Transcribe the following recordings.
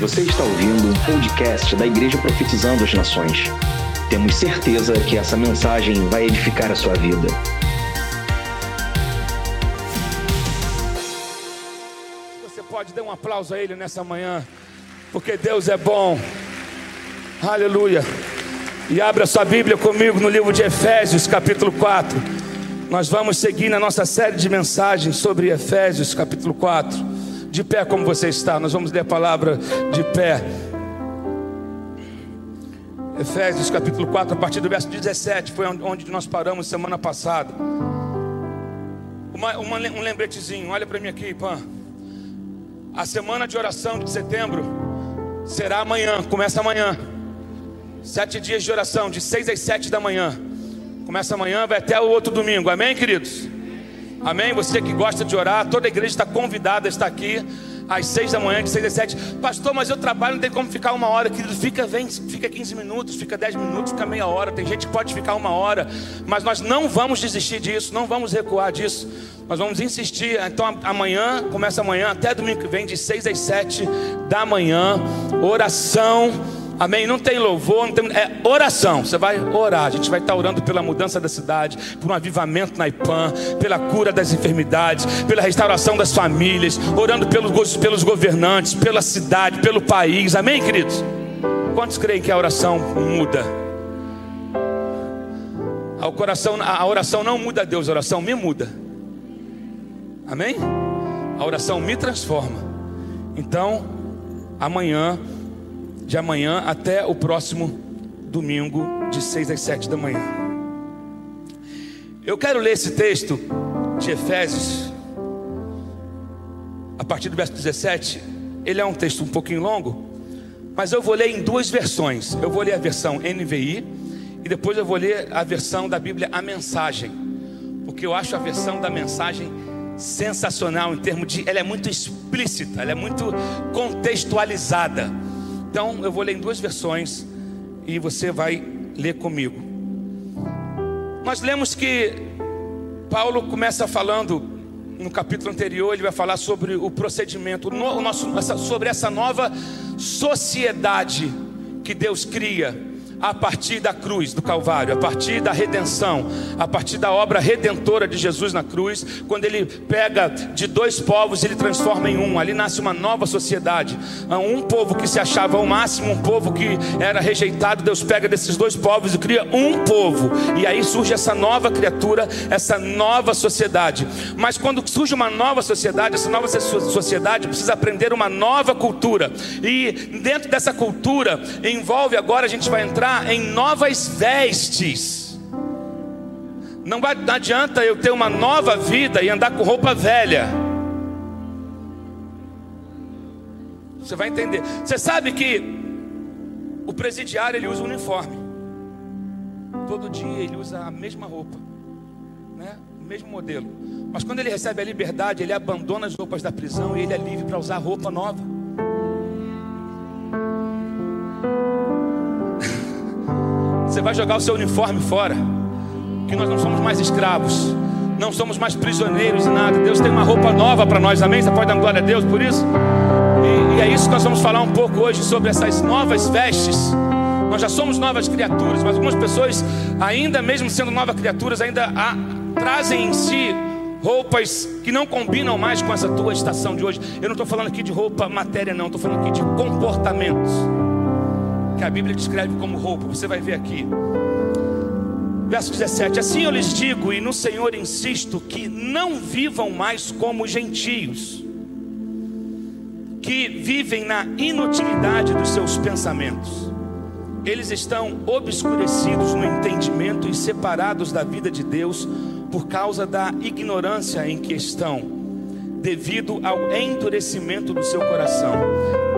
Você está ouvindo um podcast da Igreja Profetizando as Nações. Temos certeza que essa mensagem vai edificar a sua vida. Você pode dar um aplauso a Ele nessa manhã, porque Deus é bom. Aleluia. E abra sua Bíblia comigo no livro de Efésios, capítulo 4. Nós vamos seguir na nossa série de mensagens sobre Efésios, capítulo 4. De pé como você está, nós vamos ler a palavra de pé. Efésios capítulo 4, a partir do verso 17, foi onde nós paramos semana passada. Uma, uma, um lembretezinho, olha para mim aqui, Pan. A semana de oração de setembro será amanhã, começa amanhã. Sete dias de oração, de seis às sete da manhã. Começa amanhã, vai até o outro domingo, amém, queridos? Amém? Você que gosta de orar, toda a igreja está convidada a estar aqui às seis da manhã, de seis às sete. Pastor, mas eu trabalho, não tem como ficar uma hora, querido. Fica, vem, fica 15 minutos, fica 10 minutos, fica meia hora. Tem gente que pode ficar uma hora, mas nós não vamos desistir disso, não vamos recuar disso. Nós vamos insistir. Então amanhã, começa amanhã, até domingo que vem, de seis às sete da manhã, oração Amém? Não tem louvor, não tem, é oração. Você vai orar. A gente vai estar orando pela mudança da cidade, por um avivamento na IPAM, pela cura das enfermidades, pela restauração das famílias, orando pelos, pelos governantes, pela cidade, pelo país. Amém, queridos? Quantos creem que a oração muda? A oração, a oração não muda Deus, a oração me muda. Amém? A oração me transforma. Então, amanhã de amanhã até o próximo domingo, de 6 às 7 da manhã. Eu quero ler esse texto de Efésios, a partir do verso 17. Ele é um texto um pouquinho longo, mas eu vou ler em duas versões. Eu vou ler a versão NVI e depois eu vou ler a versão da Bíblia, a mensagem, porque eu acho a versão da mensagem sensacional em termos de, ela é muito explícita, ela é muito contextualizada. Então eu vou ler em duas versões e você vai ler comigo. Nós lemos que Paulo começa falando no capítulo anterior, ele vai falar sobre o procedimento, o nosso, sobre essa nova sociedade que Deus cria a partir da cruz do Calvário, a partir da redenção, a partir da obra redentora de Jesus na cruz, quando ele pega de dois povos e ele transforma em um, ali nasce uma nova sociedade. Um povo que se achava o máximo, um povo que era rejeitado, Deus pega desses dois povos e cria um povo, e aí surge essa nova criatura, essa nova sociedade. Mas quando surge uma nova sociedade, essa nova sociedade precisa aprender uma nova cultura, e dentro dessa cultura envolve agora a gente vai entrar em novas vestes. Não, vai, não adianta eu ter uma nova vida e andar com roupa velha. Você vai entender. Você sabe que o presidiário ele usa um uniforme. Todo dia ele usa a mesma roupa, né? O mesmo modelo. Mas quando ele recebe a liberdade, ele abandona as roupas da prisão e ele é livre para usar roupa nova. Você vai jogar o seu uniforme fora. Que nós não somos mais escravos. Não somos mais prisioneiros e nada. Deus tem uma roupa nova para nós, amém? Você pode dar glória a Deus por isso? E, e é isso que nós vamos falar um pouco hoje sobre essas novas vestes. Nós já somos novas criaturas, mas algumas pessoas, ainda mesmo sendo novas criaturas, ainda trazem em si roupas que não combinam mais com essa tua estação de hoje. Eu não estou falando aqui de roupa matéria, não, estou falando aqui de comportamentos que a Bíblia descreve como roupa. Você vai ver aqui. Verso 17: Assim eu lhes digo, e no Senhor insisto, que não vivam mais como gentios, que vivem na inutilidade dos seus pensamentos. Eles estão obscurecidos no entendimento e separados da vida de Deus por causa da ignorância em que estão, devido ao endurecimento do seu coração,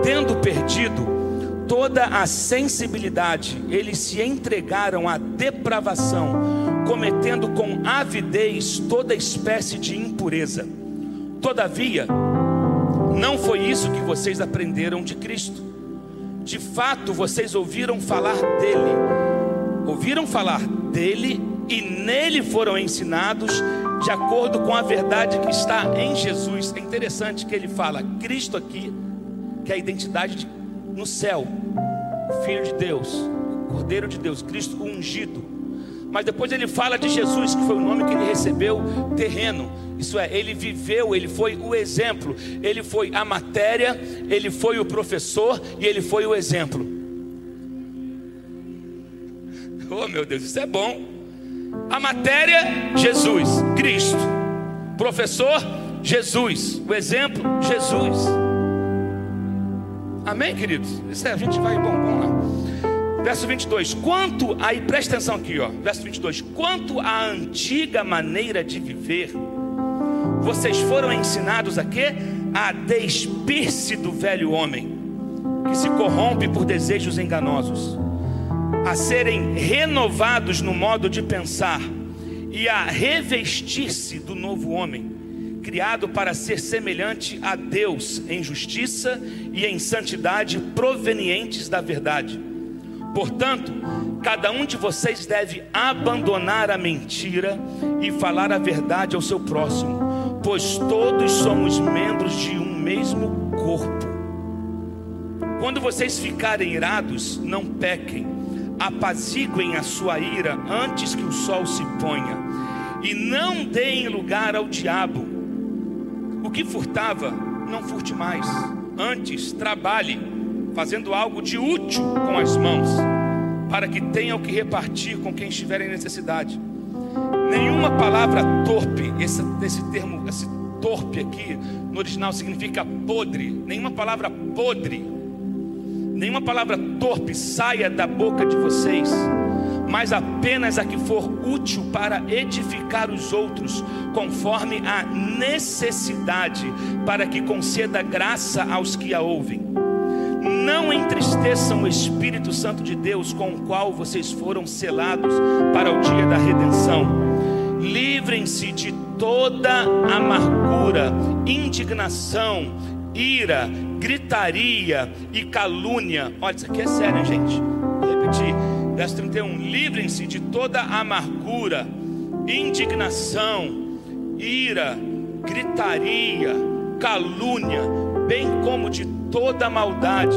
tendo perdido toda a sensibilidade, eles se entregaram à depravação, cometendo com avidez toda espécie de impureza. Todavia, não foi isso que vocês aprenderam de Cristo. De fato, vocês ouviram falar dele, ouviram falar dele e nele foram ensinados de acordo com a verdade que está em Jesus. É interessante que ele fala Cristo aqui, que é a identidade de no céu, o Filho de Deus, o Cordeiro de Deus, Cristo ungido. Mas depois ele fala de Jesus, que foi o nome que ele recebeu terreno. Isso é, ele viveu, ele foi o exemplo, ele foi a matéria, ele foi o professor e ele foi o exemplo. Oh meu Deus, isso é bom. A matéria, Jesus, Cristo. Professor, Jesus. O exemplo, Jesus. Amém, queridos? Isso é, a gente vai bom, bom lá. Verso 22. Quanto, aí presta atenção aqui, ó. Verso 22. Quanto à antiga maneira de viver vocês foram ensinados a quê? A despir-se do velho homem, que se corrompe por desejos enganosos, a serem renovados no modo de pensar e a revestir-se do novo homem, criado para ser semelhante a Deus em justiça e em santidade provenientes da verdade. Portanto, cada um de vocês deve abandonar a mentira e falar a verdade ao seu próximo pois todos somos membros de um mesmo corpo. Quando vocês ficarem irados, não pequem, apaziguem a sua ira antes que o sol se ponha, e não deem lugar ao diabo. O que furtava, não furte mais, antes trabalhe, fazendo algo de útil com as mãos, para que tenha o que repartir com quem estiver em necessidade. Nenhuma palavra torpe, esse, esse termo, esse torpe aqui, no original significa podre. Nenhuma palavra podre, nenhuma palavra torpe saia da boca de vocês, mas apenas a que for útil para edificar os outros, conforme a necessidade, para que conceda graça aos que a ouvem. Não entristeçam o Espírito Santo de Deus, com o qual vocês foram selados para o dia da redenção livrem-se de toda amargura, indignação, ira, gritaria e calúnia. Olha, isso aqui é sério, gente. Vou repetir. Verso 31. Livrem-se de toda amargura, indignação, ira, gritaria, calúnia, bem como de toda maldade.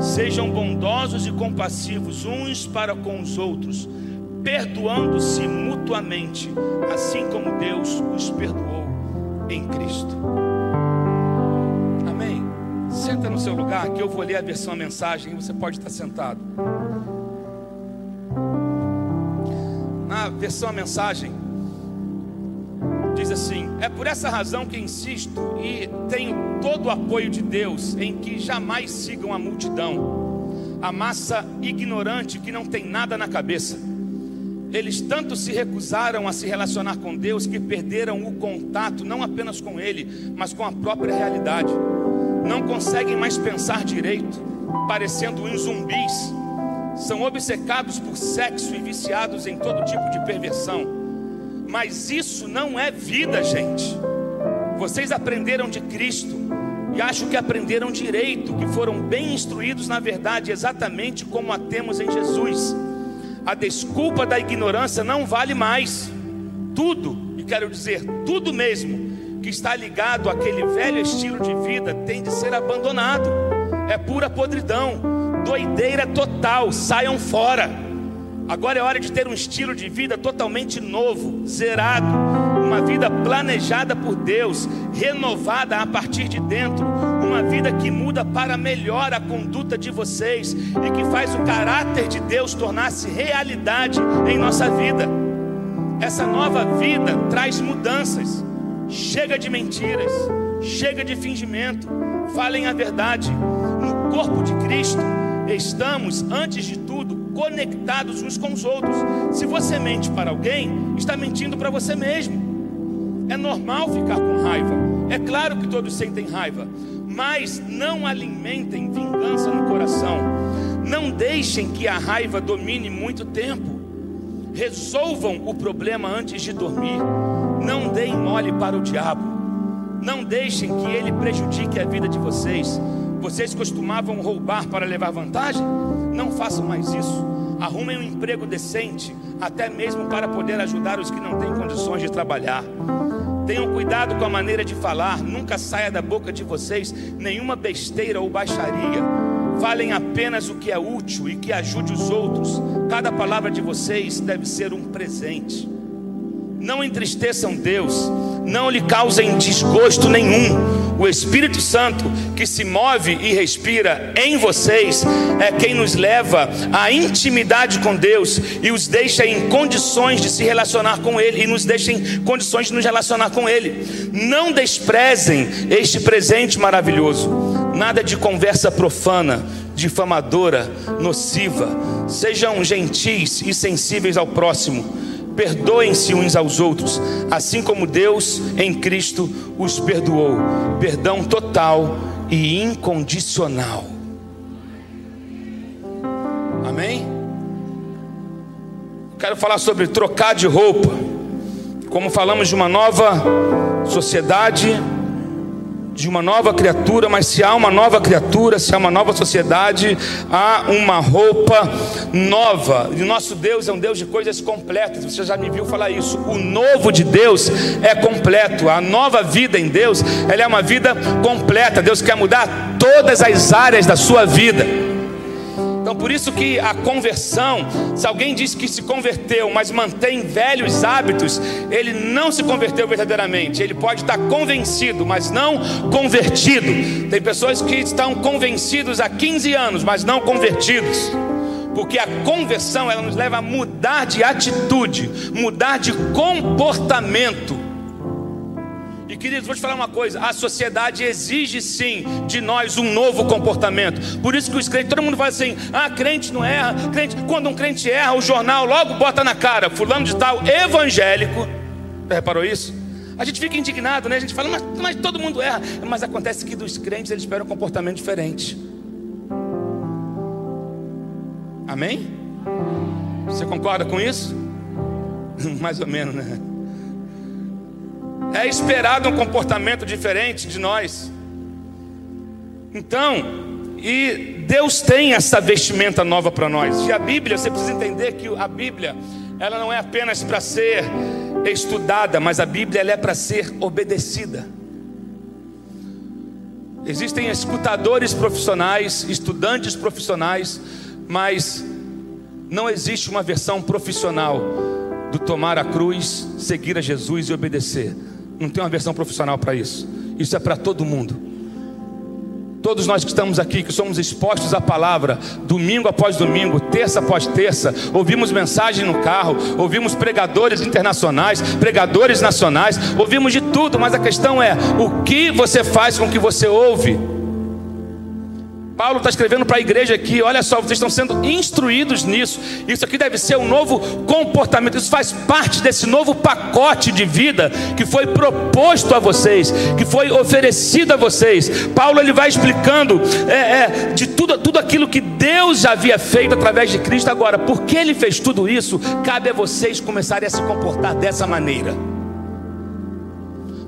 Sejam bondosos e compassivos uns para com os outros perdoando-se mutuamente, assim como Deus os perdoou em Cristo. Amém? Senta no seu lugar que eu vou ler a versão a mensagem e você pode estar sentado. Versão a mensagem diz assim: É por essa razão que insisto e tenho todo o apoio de Deus em que jamais sigam a multidão, a massa ignorante que não tem nada na cabeça eles tanto se recusaram a se relacionar com Deus que perderam o contato não apenas com Ele, mas com a própria realidade. Não conseguem mais pensar direito, parecendo uns zumbis. São obcecados por sexo e viciados em todo tipo de perversão. Mas isso não é vida, gente. Vocês aprenderam de Cristo e acho que aprenderam direito, que foram bem instruídos na verdade, exatamente como a temos em Jesus a desculpa da ignorância não vale mais. Tudo, e quero dizer, tudo mesmo, que está ligado àquele velho estilo de vida tem de ser abandonado. É pura podridão, doideira total, saiam fora. Agora é hora de ter um estilo de vida totalmente novo, zerado, uma vida planejada por Deus, renovada a partir de dentro, uma vida que muda para melhor a conduta de vocês e que faz o caráter de Deus tornar-se realidade em nossa vida. Essa nova vida traz mudanças. Chega de mentiras, chega de fingimento. Falem a verdade. No corpo de Cristo, estamos, antes de tudo, conectados uns com os outros. Se você mente para alguém, está mentindo para você mesmo. É normal ficar com raiva. É claro que todos sentem raiva, mas não alimentem vingança no coração. Não deixem que a raiva domine muito tempo. Resolvam o problema antes de dormir. Não deem mole para o diabo. Não deixem que ele prejudique a vida de vocês. Vocês costumavam roubar para levar vantagem? Não façam mais isso. Arrumem um emprego decente, até mesmo para poder ajudar os que não têm condições de trabalhar. Tenham cuidado com a maneira de falar, nunca saia da boca de vocês nenhuma besteira ou baixaria. falem apenas o que é útil e que ajude os outros. Cada palavra de vocês deve ser um presente. Não entristeçam Deus, não lhe causem desgosto nenhum. O Espírito Santo que se move e respira em vocês é quem nos leva à intimidade com Deus e os deixa em condições de se relacionar com Ele e nos deixa em condições de nos relacionar com Ele. Não desprezem este presente maravilhoso. Nada de conversa profana, difamadora, nociva. Sejam gentis e sensíveis ao próximo perdoem-se uns aos outros, assim como Deus em Cristo os perdoou. Perdão total e incondicional. Amém? Quero falar sobre trocar de roupa. Como falamos de uma nova sociedade, de uma nova criatura, mas se há uma nova criatura, se há uma nova sociedade, há uma roupa nova. E nosso Deus é um Deus de coisas completas. Você já me viu falar isso. O novo de Deus é completo. A nova vida em Deus, ela é uma vida completa. Deus quer mudar todas as áreas da sua vida. Por isso que a conversão, se alguém diz que se converteu, mas mantém velhos hábitos, ele não se converteu verdadeiramente. Ele pode estar convencido, mas não convertido. Tem pessoas que estão convencidos há 15 anos, mas não convertidos. Porque a conversão ela nos leva a mudar de atitude, mudar de comportamento. E queridos, vou te falar uma coisa: a sociedade exige sim de nós um novo comportamento. Por isso que os crentes, todo mundo fala assim: ah, crente não erra, crente, quando um crente erra, o jornal logo bota na cara, fulano de tal, evangélico. Já reparou isso? A gente fica indignado, né? A gente fala, mas, mas todo mundo erra. Mas acontece que dos crentes eles esperam um comportamento diferente. Amém? Você concorda com isso? Mais ou menos, né? É esperado um comportamento diferente de nós. Então, e Deus tem essa vestimenta nova para nós. E a Bíblia, você precisa entender que a Bíblia, ela não é apenas para ser estudada, mas a Bíblia ela é para ser obedecida. Existem escutadores profissionais, estudantes profissionais, mas não existe uma versão profissional do tomar a cruz, seguir a Jesus e obedecer. Não tem uma versão profissional para isso. Isso é para todo mundo. Todos nós que estamos aqui, que somos expostos à palavra, domingo após domingo, terça após terça, ouvimos mensagem no carro, ouvimos pregadores internacionais, pregadores nacionais, ouvimos de tudo, mas a questão é: o que você faz com o que você ouve? Paulo está escrevendo para a igreja aqui: olha só, vocês estão sendo instruídos nisso. Isso aqui deve ser um novo comportamento. Isso faz parte desse novo pacote de vida que foi proposto a vocês, que foi oferecido a vocês. Paulo ele vai explicando é, é, de tudo, tudo aquilo que Deus havia feito através de Cristo. Agora, porque ele fez tudo isso, cabe a vocês começarem a se comportar dessa maneira.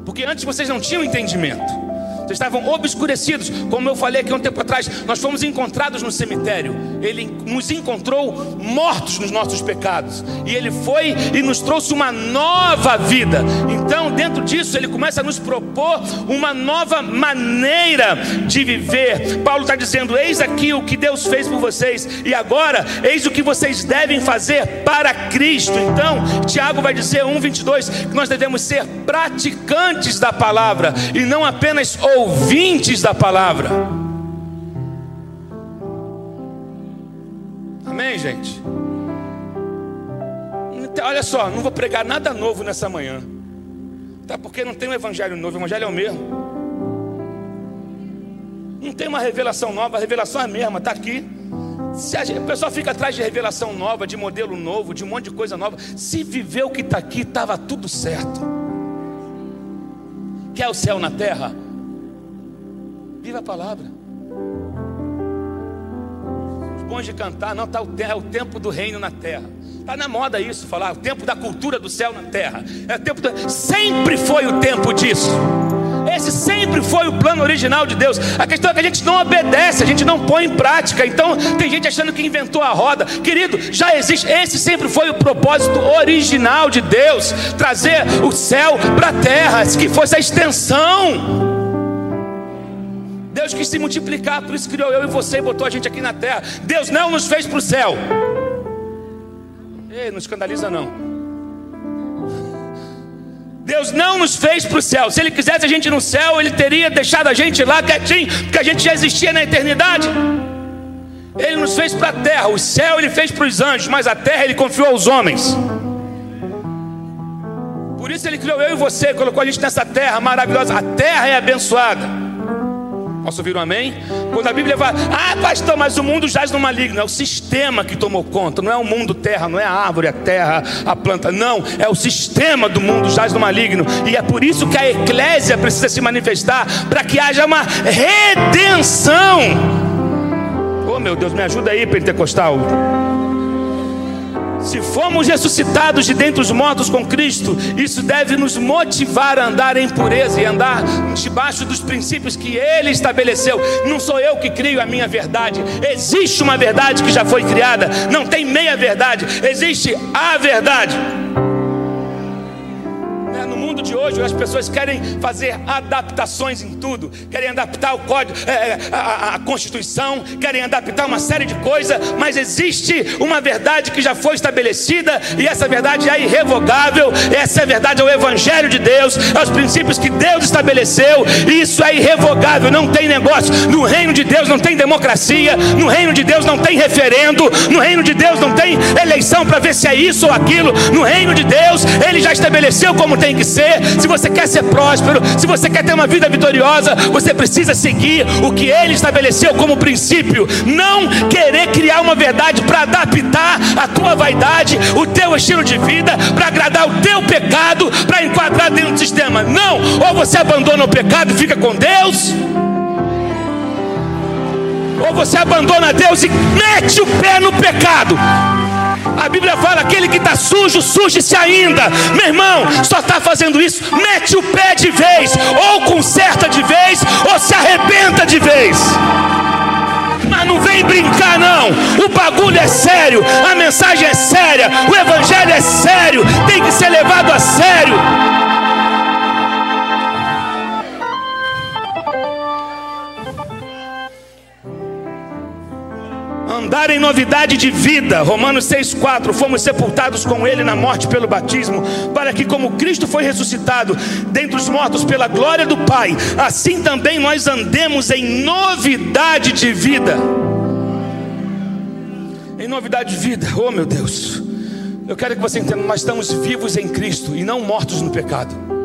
Porque antes vocês não tinham entendimento estavam obscurecidos. Como eu falei aqui um tempo atrás, nós fomos encontrados no cemitério. Ele nos encontrou mortos nos nossos pecados. E ele foi e nos trouxe uma nova vida. Então, dentro disso, ele começa a nos propor uma nova maneira de viver. Paulo está dizendo: Eis aqui o que Deus fez por vocês, e agora, eis o que vocês devem fazer para Cristo. Então, Tiago vai dizer, 1,22, que nós devemos ser praticantes da palavra e não apenas ouvintes ouvintes da palavra. Amém, gente? Então, olha só, não vou pregar nada novo nessa manhã. Tá porque não tem um evangelho novo, o evangelho é o mesmo. Não tem uma revelação nova, a revelação é a mesma, está aqui. Se a, gente, pessoa fica atrás de revelação nova, de modelo novo, de um monte de coisa nova, se viver o que está aqui, estava tudo certo. Quer o céu na terra? Viva a palavra. Os bons de cantar, não, tá o, é o tempo do reino na terra. Está na moda isso, falar o tempo da cultura do céu na terra. É o tempo do... Sempre foi o tempo disso. Esse sempre foi o plano original de Deus. A questão é que a gente não obedece, a gente não põe em prática. Então, tem gente achando que inventou a roda. Querido, já existe. Esse sempre foi o propósito original de Deus: trazer o céu para a terra, que fosse a extensão Deus quis se multiplicar, por isso criou eu e você e botou a gente aqui na terra. Deus não nos fez para o céu. Ei, não escandaliza não. Deus não nos fez para o céu. Se Ele quisesse a gente no céu, Ele teria deixado a gente lá quietinho, porque a gente já existia na eternidade. Ele nos fez para a terra, o céu Ele fez para os anjos, mas a terra Ele confiou aos homens. Por isso Ele criou eu e você, colocou a gente nessa terra maravilhosa. A terra é abençoada. Posso ouvir um amém? Quando a Bíblia fala, ah, pastor, mas o mundo jaz no maligno. É o sistema que tomou conta, não é o mundo terra, não é a árvore, a terra, a planta. Não, é o sistema do mundo jaz no maligno. E é por isso que a eclésia precisa se manifestar para que haja uma redenção. Oh meu Deus, me ajuda aí, pentecostal. Se fomos ressuscitados de dentre os mortos com Cristo, isso deve nos motivar a andar em pureza e andar debaixo dos princípios que Ele estabeleceu. Não sou eu que crio a minha verdade, existe uma verdade que já foi criada, não tem meia verdade, existe a verdade hoje as pessoas querem fazer adaptações em tudo, querem adaptar o código, é, é, a, a, Constituição, querem adaptar uma série de coisas, mas existe uma verdade que já foi estabelecida e essa verdade é irrevogável. Essa é verdade é o Evangelho de Deus, é os princípios que Deus estabeleceu, isso é irrevogável. Não tem negócio. No reino de Deus não tem democracia, no reino de Deus não tem referendo, no reino de Deus não tem eleição para ver se é isso ou aquilo. No reino de Deus, Ele já estabeleceu como tem que ser se você quer ser próspero, se você quer ter uma vida vitoriosa, você precisa seguir o que ele estabeleceu como princípio. Não querer criar uma verdade para adaptar a tua vaidade, o teu estilo de vida, para agradar o teu pecado, para enquadrar dentro do sistema. Não, ou você abandona o pecado e fica com Deus. Ou você abandona Deus e mete o pé no pecado. A Bíblia fala: aquele que está sujo, suje-se ainda. Meu irmão, só está fazendo isso, mete o pé de vez, ou conserta de vez, ou se arrebenta de vez. Mas não vem brincar, não. O bagulho é sério, a mensagem é séria, o evangelho é sério, tem que ser levado a sério. Andar em novidade de vida. Romanos 6,4: Fomos sepultados com Ele na morte pelo batismo, para que, como Cristo foi ressuscitado dentre os mortos pela glória do Pai, assim também nós andemos em novidade de vida. Em novidade de vida, oh meu Deus, eu quero que você entenda: nós estamos vivos em Cristo e não mortos no pecado.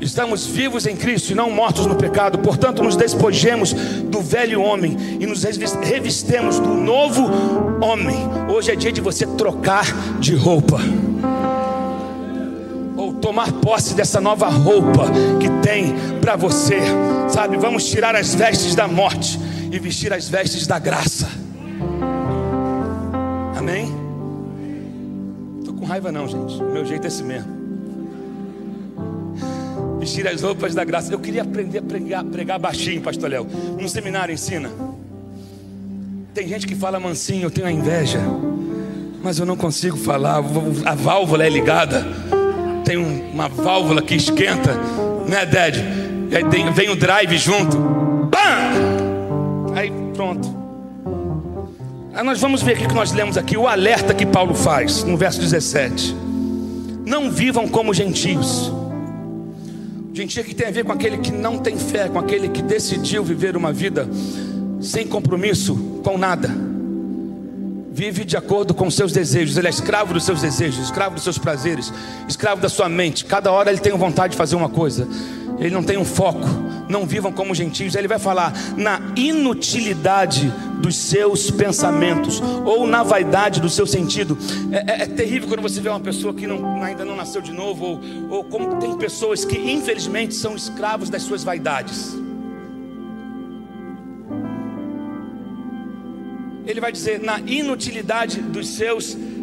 Estamos vivos em Cristo e não mortos no pecado, portanto, nos despojemos do velho homem e nos revistemos do novo homem. Hoje é dia de você trocar de roupa, ou tomar posse dessa nova roupa que tem para você, sabe? Vamos tirar as vestes da morte e vestir as vestes da graça. Amém? Tô com raiva, não, gente. Meu jeito é esse mesmo vestir as roupas da graça. Eu queria aprender a pregar, pregar baixinho, pastor Léo. No seminário ensina. Tem gente que fala mansinho, eu tenho a inveja. Mas eu não consigo falar, a válvula é ligada. Tem uma válvula que esquenta, né, Dad? E aí vem o drive junto. Bam! Aí pronto. Aí nós vamos ver o que nós lemos aqui, o alerta que Paulo faz, no verso 17. Não vivam como gentios Gentia que tem a ver com aquele que não tem fé, com aquele que decidiu viver uma vida sem compromisso com nada. Vive de acordo com seus desejos, ele é escravo dos seus desejos, escravo dos seus prazeres, escravo da sua mente. Cada hora ele tem vontade de fazer uma coisa, ele não tem um foco. Não vivam como gentios. Ele vai falar na inutilidade dos seus pensamentos ou na vaidade do seu sentido. É, é, é terrível quando você vê uma pessoa que não, ainda não nasceu de novo, ou, ou como tem pessoas que infelizmente são escravos das suas vaidades. Ele vai dizer na inutilidade dos seus pensamentos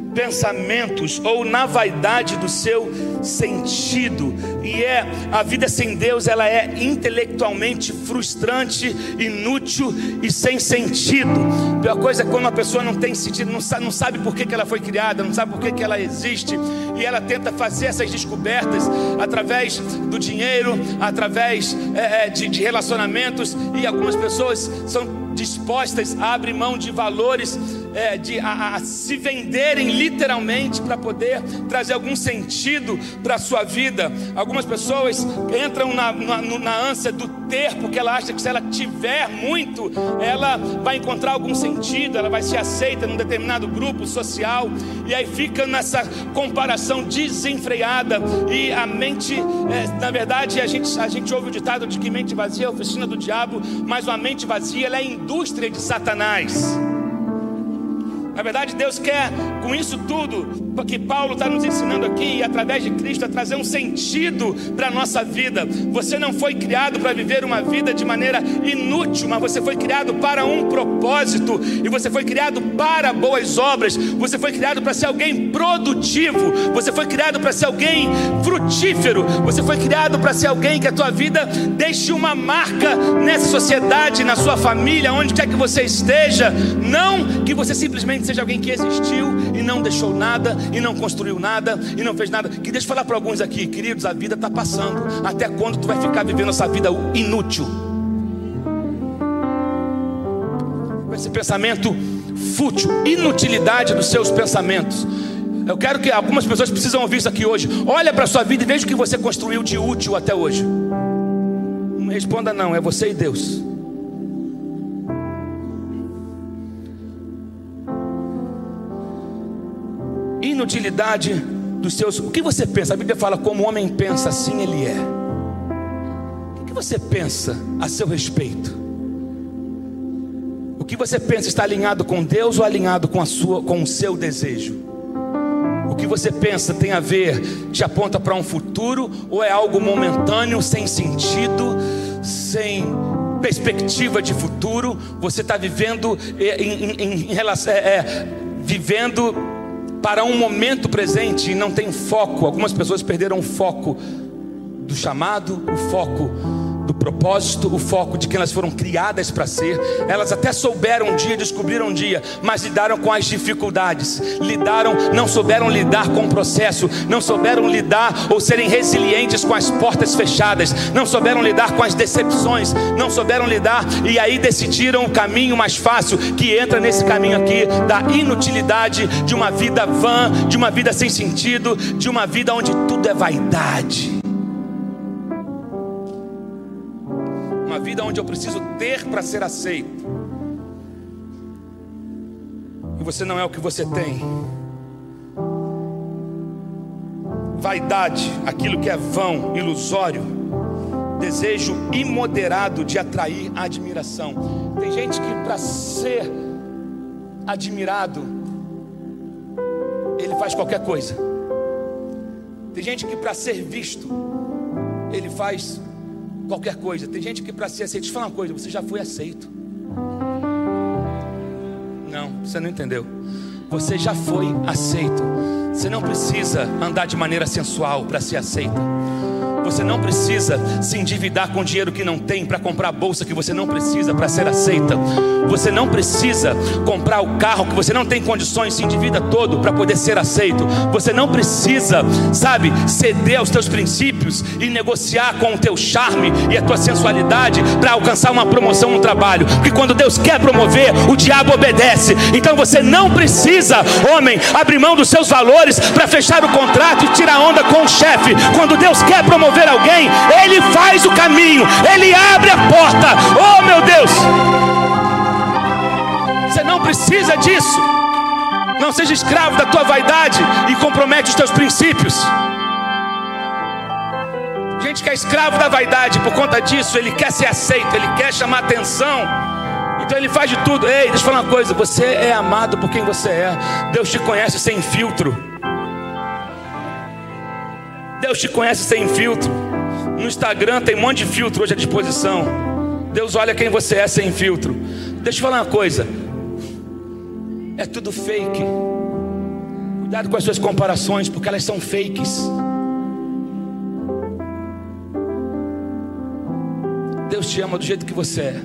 ou na vaidade do seu sentido. E é a vida sem Deus, ela é intelectualmente frustrante, inútil e sem sentido. A pior coisa é quando uma pessoa não tem sentido, não sabe, não sabe por que, que ela foi criada, não sabe por que, que ela existe, e ela tenta fazer essas descobertas através do dinheiro, através é, de, de relacionamentos, e algumas pessoas são dispostas a abrir mão de valores, é, de a, a se venderem literalmente para poder trazer algum sentido para a sua vida. Algumas pessoas entram na, na, na ânsia do ter, porque ela acha que se ela tiver muito, ela vai encontrar algum sentido, ela vai ser aceita num determinado grupo social, e aí fica nessa comparação desenfreada, e a mente, é, na verdade, a gente, a gente ouve o ditado de que mente vazia é oficina do diabo, mas uma mente vazia é indústria de Satanás. Na verdade, Deus quer com isso tudo que Paulo está nos ensinando aqui, através de Cristo, a trazer um sentido para a nossa vida. Você não foi criado para viver uma vida de maneira inútil, mas você foi criado para um propósito, e você foi criado para boas obras, você foi criado para ser alguém produtivo, você foi criado para ser alguém frutífero, você foi criado para ser alguém que a tua vida deixe uma marca nessa sociedade, na sua família, onde quer que você esteja, não que você simplesmente seja alguém que existiu e não deixou nada, e não construiu nada, e não fez nada. Que deixa eu falar para alguns aqui, queridos, a vida está passando. Até quando tu vai ficar vivendo essa vida inútil? Esse pensamento fútil, inutilidade dos seus pensamentos. Eu quero que algumas pessoas precisam ouvir isso aqui hoje. Olha para a sua vida e veja o que você construiu de útil até hoje. Não responda não, é você e Deus. Inutilidade dos seus. O que você pensa? A Bíblia fala: como o homem pensa, assim ele é. O que você pensa a seu respeito? O que você pensa está alinhado com Deus ou alinhado com, a sua, com o seu desejo? O que você pensa tem a ver, te aponta para um futuro ou é algo momentâneo, sem sentido, sem perspectiva de futuro? Você está vivendo eh, em, em, em, em é, é, vivendo para um momento presente e não tem foco. Algumas pessoas perderam o foco do chamado, o foco do propósito, o foco de quem elas foram criadas para ser. Elas até souberam um dia, descobriram um dia, mas lidaram com as dificuldades. Lidaram, não souberam lidar com o processo, não souberam lidar ou serem resilientes com as portas fechadas, não souberam lidar com as decepções, não souberam lidar e aí decidiram o caminho mais fácil que entra nesse caminho aqui da inutilidade de uma vida vã, de uma vida sem sentido, de uma vida onde tudo é vaidade. Vida onde eu preciso ter para ser aceito. E você não é o que você tem. Vaidade, aquilo que é vão, ilusório, desejo imoderado de atrair admiração. Tem gente que para ser admirado, ele faz qualquer coisa. Tem gente que para ser visto, ele faz qualquer coisa. Tem gente que para ser aceito, deixa eu falar uma coisa, você já foi aceito. Não, você não entendeu. Você já foi aceito. Você não precisa andar de maneira sensual para ser aceito. Você não precisa se endividar com dinheiro que não tem para comprar a bolsa que você não precisa para ser aceita. Você não precisa comprar o carro que você não tem condições, se endivida todo para poder ser aceito. Você não precisa, sabe, ceder aos teus princípios e negociar com o teu charme e a tua sensualidade para alcançar uma promoção no trabalho. Porque quando Deus quer promover, o diabo obedece. Então você não precisa, homem, abrir mão dos seus valores para fechar o contrato e tirar onda com o chefe. Quando Deus quer promover resolver alguém, Ele faz o caminho, Ele abre a porta. Oh meu Deus! Você não precisa disso. Não seja escravo da tua vaidade e compromete os teus princípios. Gente que é escravo da vaidade, por conta disso, ele quer ser aceito, ele quer chamar atenção. Então ele faz de tudo. Ei, deixa eu falar uma coisa: você é amado por quem você é. Deus te conhece sem filtro. Deus te conhece sem filtro. No Instagram tem um monte de filtro hoje à disposição. Deus olha quem você é sem filtro. Deixa eu falar uma coisa. É tudo fake. Cuidado com as suas comparações, porque elas são fakes. Deus te ama do jeito que você é.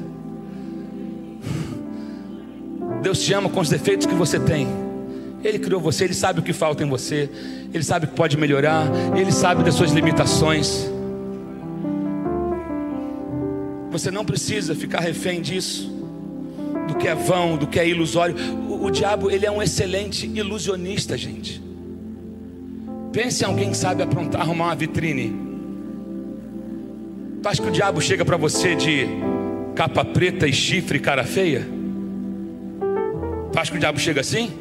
Deus te ama com os defeitos que você tem. Ele criou você, Ele sabe o que falta em você, Ele sabe o que pode melhorar, Ele sabe das suas limitações. Você não precisa ficar refém disso, do que é vão, do que é ilusório. O, o diabo, ele é um excelente ilusionista, gente. Pense em alguém que sabe aprontar, arrumar uma vitrine. Tu acha que o diabo chega para você de capa preta e chifre e cara feia? Tu acha que o diabo chega assim?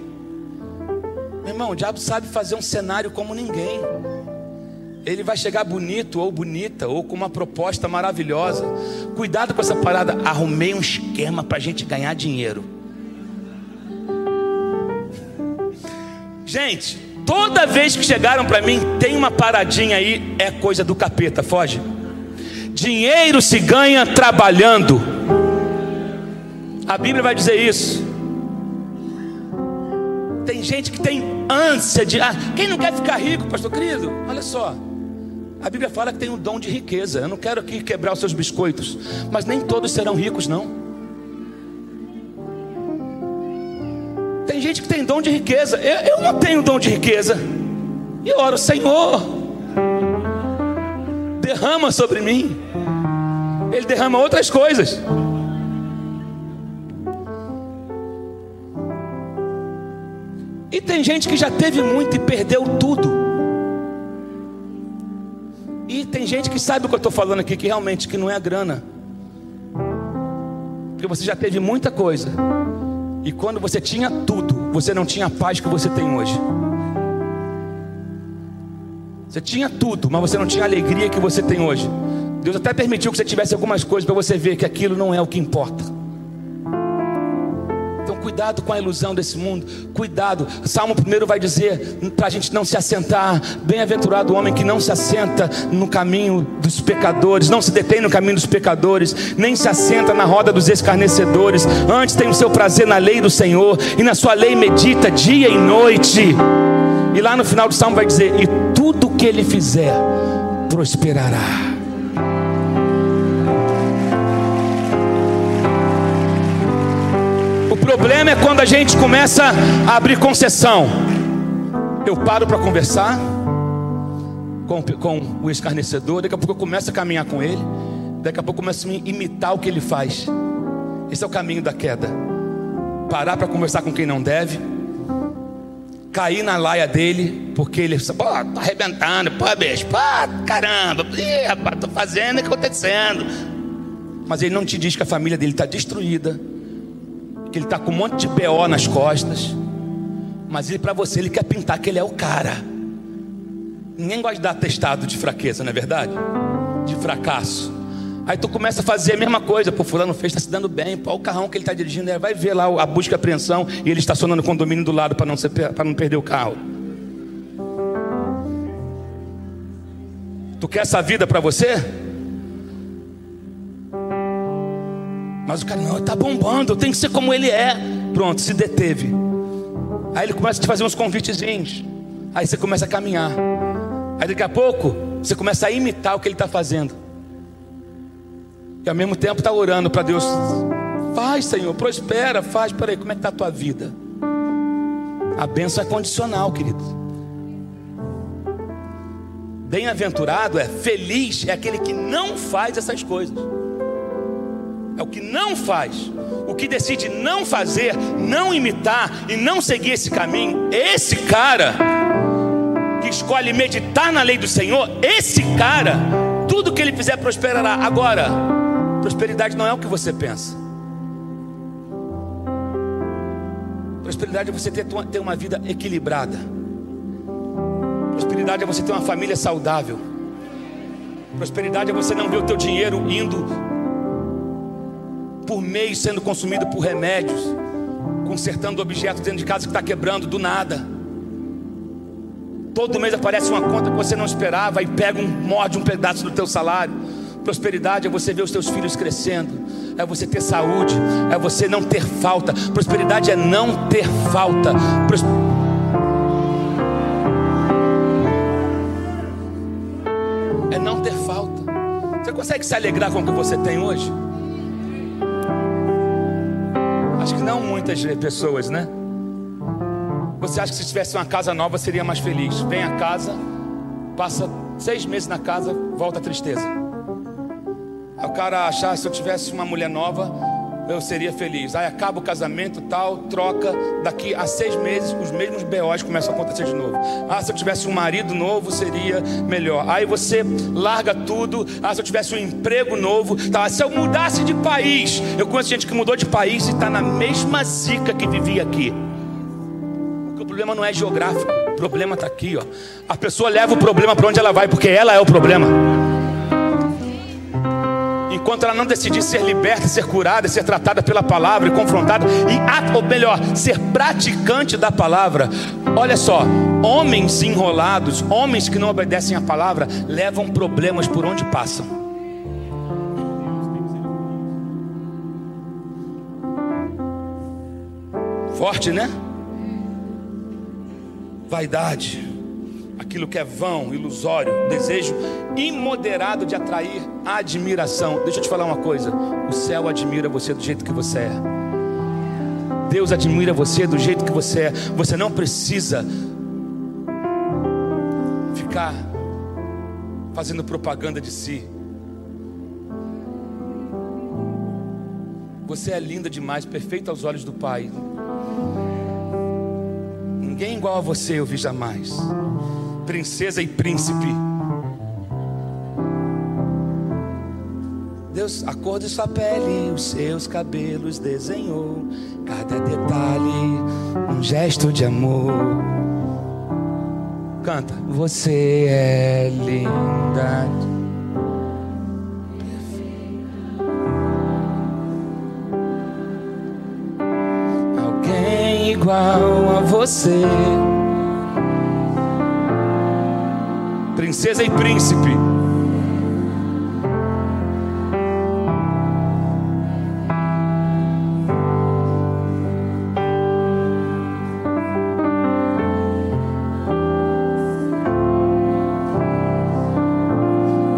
Meu irmão, o diabo sabe fazer um cenário como ninguém. Ele vai chegar bonito ou bonita ou com uma proposta maravilhosa. Cuidado com essa parada. Arrumei um esquema para a gente ganhar dinheiro. Gente, toda vez que chegaram para mim, tem uma paradinha aí, é coisa do capeta, foge. Dinheiro se ganha trabalhando. A Bíblia vai dizer isso. Tem gente que tem ânsia de. Ah, quem não quer ficar rico, pastor querido? Olha só. A Bíblia fala que tem um dom de riqueza. Eu não quero aqui quebrar os seus biscoitos, mas nem todos serão ricos, não. Tem gente que tem dom de riqueza. Eu, eu não tenho dom de riqueza. E oro, Senhor, derrama sobre mim. Ele derrama outras coisas. E tem gente que já teve muito e perdeu tudo. E tem gente que sabe o que eu estou falando aqui, que realmente que não é a grana. Porque você já teve muita coisa. E quando você tinha tudo, você não tinha a paz que você tem hoje. Você tinha tudo, mas você não tinha a alegria que você tem hoje. Deus até permitiu que você tivesse algumas coisas para você ver que aquilo não é o que importa. Cuidado com a ilusão desse mundo. Cuidado. Salmo 1 vai dizer para a gente não se assentar. Bem-aventurado o homem que não se assenta no caminho dos pecadores, não se detém no caminho dos pecadores, nem se assenta na roda dos escarnecedores. Antes tem o seu prazer na lei do Senhor, e na sua lei medita dia e noite. E lá no final do salmo vai dizer: E tudo que ele fizer prosperará. Problema é quando a gente começa a abrir concessão. Eu paro para conversar com, com o escarnecedor, daqui a pouco eu começo a caminhar com ele, daqui a pouco eu começo a imitar o que ele faz. Esse é o caminho da queda. Parar para conversar com quem não deve, cair na laia dele, porque ele pô, tá arrebentando, pô, bicho, pô, caramba, ih, rapaz, tô fazendo o que acontecendo. Mas ele não te diz que a família dele está destruída, que ele está com um monte de BO nas costas, mas ele para você ele quer pintar que ele é o cara. Ninguém gosta de dar testado de fraqueza, não é verdade? De fracasso. Aí tu começa a fazer a mesma coisa, pô, fulano fez, está se dando bem, pô, o carrão que ele está dirigindo, vai ver lá a busca e apreensão e ele estacionando o condomínio do lado para não, não perder o carro. Tu quer essa vida para você? Mas o cara, não, está bombando, eu tenho que ser como ele é. Pronto, se deteve. Aí ele começa a te fazer uns convitezinhos. Aí você começa a caminhar. Aí daqui a pouco, você começa a imitar o que ele está fazendo. E ao mesmo tempo está orando para Deus. Faz, Senhor, prospera, faz. Peraí, como é que está a tua vida? A benção é condicional, querido. Bem-aventurado é feliz, é aquele que não faz essas coisas é o que não faz, o que decide não fazer, não imitar e não seguir esse caminho. Esse cara que escolhe meditar na lei do Senhor, esse cara, tudo que ele fizer prosperará. Agora, prosperidade não é o que você pensa. Prosperidade é você ter, ter uma vida equilibrada. Prosperidade é você ter uma família saudável. Prosperidade é você não ver o teu dinheiro indo por mês sendo consumido por remédios, consertando objetos dentro de casa que está quebrando do nada. Todo mês aparece uma conta que você não esperava e pega um morde um pedaço do teu salário. Prosperidade é você ver os teus filhos crescendo, é você ter saúde, é você não ter falta. Prosperidade é não ter falta. Pros... É não ter falta. Você consegue se alegrar com o que você tem hoje? Acho que não muitas pessoas, né? Você acha que se tivesse uma casa nova seria mais feliz? Vem a casa, passa seis meses na casa, volta a tristeza. O cara achar se eu tivesse uma mulher nova, eu seria feliz. Aí acaba o casamento, tal, troca. Daqui a seis meses, os mesmos BOs começam a acontecer de novo. Ah, se eu tivesse um marido novo, seria melhor. Aí você larga tudo. Ah, se eu tivesse um emprego novo, tá. Se eu mudasse de país, eu conheço gente que mudou de país e está na mesma zica que vivia aqui. Porque o problema não é geográfico. O problema está aqui, ó. A pessoa leva o problema para onde ela vai, porque ela é o problema enquanto ela não decidir ser liberta, ser curada, ser tratada pela palavra e confrontada, e, ou melhor, ser praticante da palavra. Olha só, homens enrolados, homens que não obedecem à palavra, levam problemas por onde passam. Forte, né? Vaidade aquilo que é vão, ilusório, desejo imoderado de atrair admiração. Deixa eu te falar uma coisa: o céu admira você do jeito que você é. Deus admira você do jeito que você é. Você não precisa ficar fazendo propaganda de si. Você é linda demais, perfeita aos olhos do Pai. Ninguém igual a você eu vi jamais princesa e príncipe. Deus, a cor de sua pele, os seus cabelos desenhou, cada detalhe, um gesto de amor. Canta, você é linda. Alguém igual a você. Princesa e príncipe.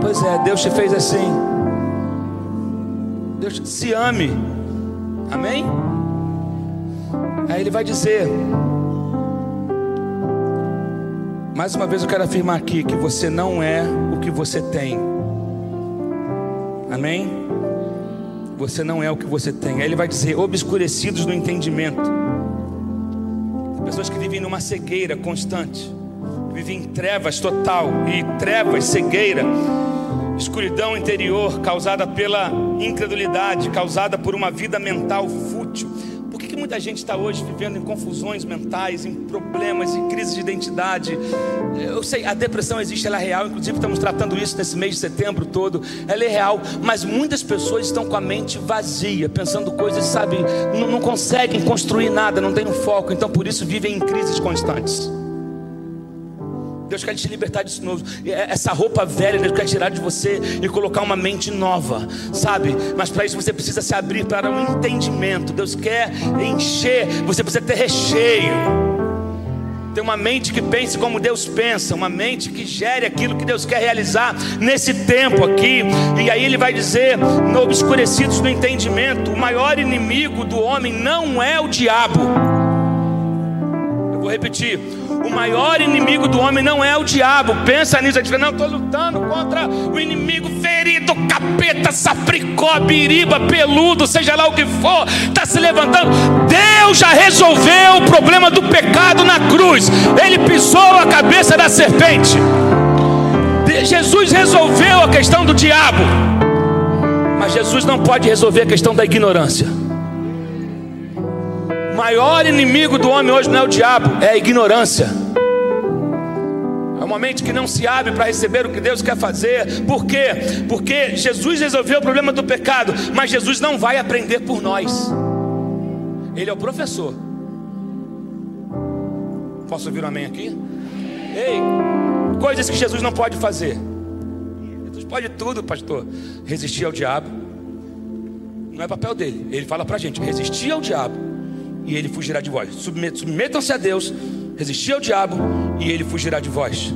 Pois é, Deus te fez assim. Deus se ame. Amém? Aí ele vai dizer: mais uma vez eu quero afirmar aqui que você não é o que você tem. Amém? Você não é o que você tem. Aí ele vai dizer: obscurecidos no entendimento. Pessoas que vivem numa cegueira constante, vivem em trevas total e trevas, cegueira, escuridão interior causada pela incredulidade, causada por uma vida mental fútil muita gente está hoje vivendo em confusões mentais, em problemas, em crise de identidade. Eu sei, a depressão existe, ela é real, inclusive estamos tratando isso nesse mês de setembro todo. Ela é real, mas muitas pessoas estão com a mente vazia, pensando coisas, sabe, não, não conseguem construir nada, não têm um foco, então por isso vivem em crises constantes. Deus quer te libertar disso novo. É, essa roupa velha, Deus quer tirar de você e colocar uma mente nova, sabe? Mas para isso você precisa se abrir para um entendimento. Deus quer encher, você precisa ter recheio. Ter uma mente que pense como Deus pensa, uma mente que gere aquilo que Deus quer realizar nesse tempo aqui. E aí ele vai dizer: no obscurecidos no entendimento, o maior inimigo do homem não é o diabo. Vou repetir: o maior inimigo do homem não é o diabo. Pensa nisso. Fala, não, estou lutando contra o inimigo ferido, capeta, sapricó, biriba, peludo, seja lá o que for, está se levantando. Deus já resolveu o problema do pecado na cruz. Ele pisou a cabeça da serpente. Jesus resolveu a questão do diabo. Mas Jesus não pode resolver a questão da ignorância maior inimigo do homem hoje não é o diabo, é a ignorância. É uma mente que não se abre para receber o que Deus quer fazer. Por quê? Porque Jesus resolveu o problema do pecado, mas Jesus não vai aprender por nós. Ele é o professor. Posso ouvir um amém aqui? Ei, coisas que Jesus não pode fazer. Jesus pode tudo, pastor. Resistir ao diabo. Não é papel dele. Ele fala para a gente: resistir ao diabo e ele fugirá de vós. Submetam-se a Deus, resistir ao diabo e ele fugirá de vós.